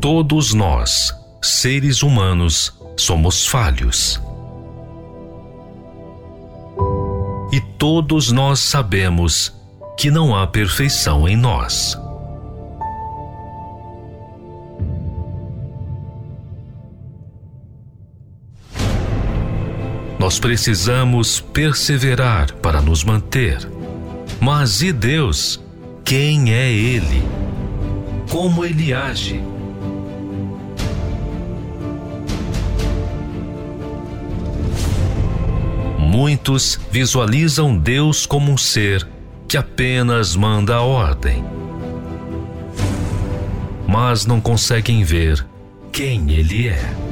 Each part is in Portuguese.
Todos nós, seres humanos, somos falhos. E todos nós sabemos que não há perfeição em nós. Nós precisamos perseverar para nos manter. Mas e Deus? Quem é Ele? Como Ele age? Muitos visualizam Deus como um ser que apenas manda a ordem, mas não conseguem ver quem Ele é.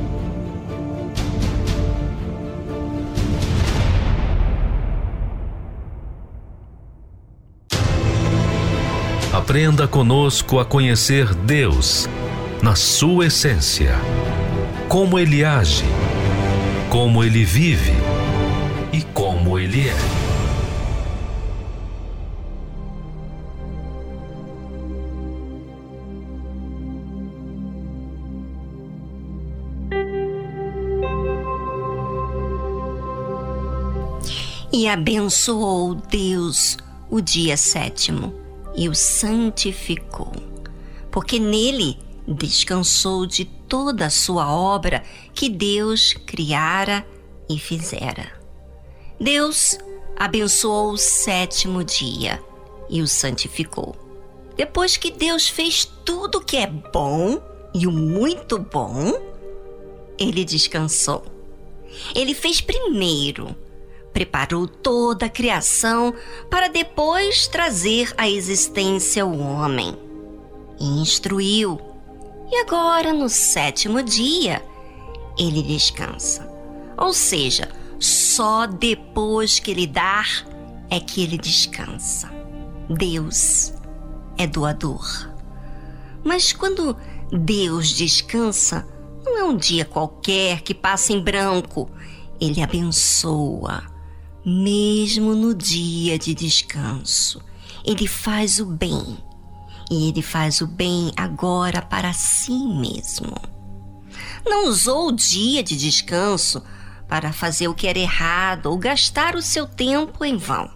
Aprenda conosco a conhecer Deus na sua essência, como Ele age, como Ele vive e como Ele é. E abençoou Deus o dia sétimo e o santificou, porque nele descansou de toda a sua obra que Deus criara e fizera. Deus abençoou o sétimo dia e o santificou. Depois que Deus fez tudo que é bom e o muito bom, ele descansou. Ele fez primeiro preparou toda a criação para depois trazer à existência o homem. E instruiu. E agora, no sétimo dia, ele descansa. Ou seja, só depois que ele dar é que ele descansa. Deus é doador. Mas quando Deus descansa, não é um dia qualquer que passa em branco. Ele abençoa mesmo no dia de descanso. Ele faz o bem e ele faz o bem agora para si mesmo. Não usou o dia de descanso para fazer o que era errado ou gastar o seu tempo em vão.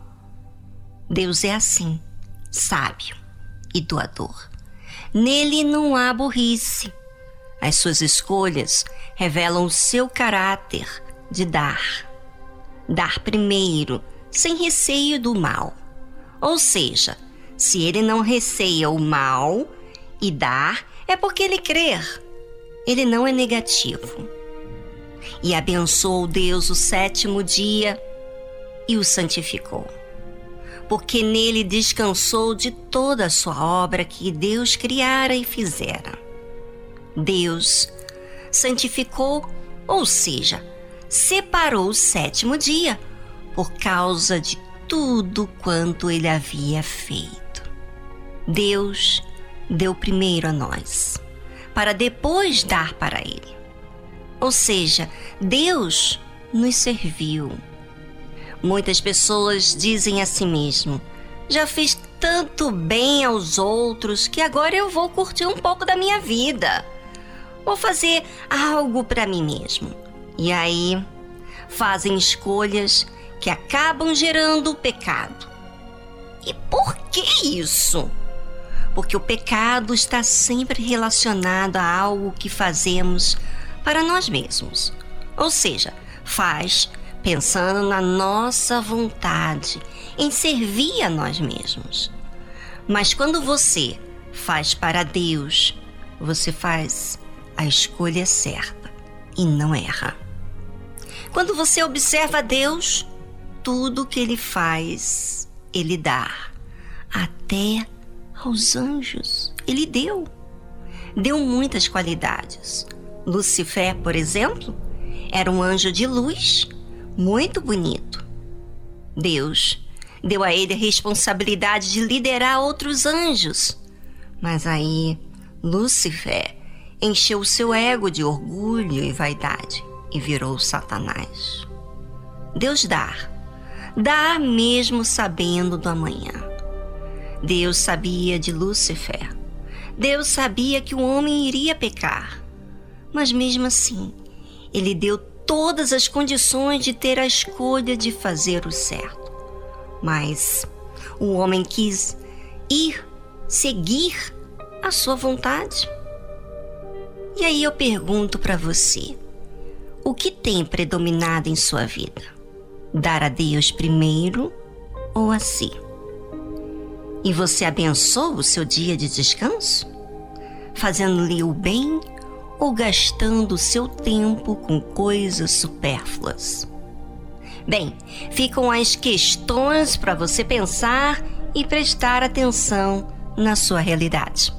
Deus é assim, sábio e doador. Nele não há burrice. As suas escolhas revelam o seu caráter de dar dar primeiro, sem receio do mal. Ou seja, se ele não receia o mal e dar, é porque ele crer. Ele não é negativo. E abençoou Deus o sétimo dia e o santificou. Porque nele descansou de toda a sua obra que Deus criara e fizera. Deus santificou, ou seja, separou o sétimo dia por causa de tudo quanto ele havia feito. Deus deu primeiro a nós, para depois dar para ele. Ou seja, Deus nos serviu. Muitas pessoas dizem a si mesmo: já fiz tanto bem aos outros que agora eu vou curtir um pouco da minha vida. Vou fazer algo para mim mesmo. E aí fazem escolhas que acabam gerando o pecado. E por que isso? Porque o pecado está sempre relacionado a algo que fazemos para nós mesmos. Ou seja, faz pensando na nossa vontade, em servir a nós mesmos. Mas quando você faz para Deus, você faz a escolha certa e não erra. Quando você observa Deus, tudo que ele faz, ele dá. Até aos anjos, ele deu. Deu muitas qualidades. Lucifer, por exemplo, era um anjo de luz, muito bonito. Deus deu a ele a responsabilidade de liderar outros anjos. Mas aí, Lúcifer encheu o seu ego de orgulho e vaidade e virou Satanás. Deus dá, dá mesmo sabendo do amanhã. Deus sabia de Lúcifer. Deus sabia que o homem iria pecar, mas mesmo assim, ele deu todas as condições de ter a escolha de fazer o certo. Mas o homem quis ir, seguir a sua vontade. E aí eu pergunto para você: o que tem predominado em sua vida? Dar a Deus primeiro ou a si? E você abençoa o seu dia de descanso? Fazendo-lhe o bem ou gastando o seu tempo com coisas supérfluas? Bem, ficam as questões para você pensar e prestar atenção na sua realidade.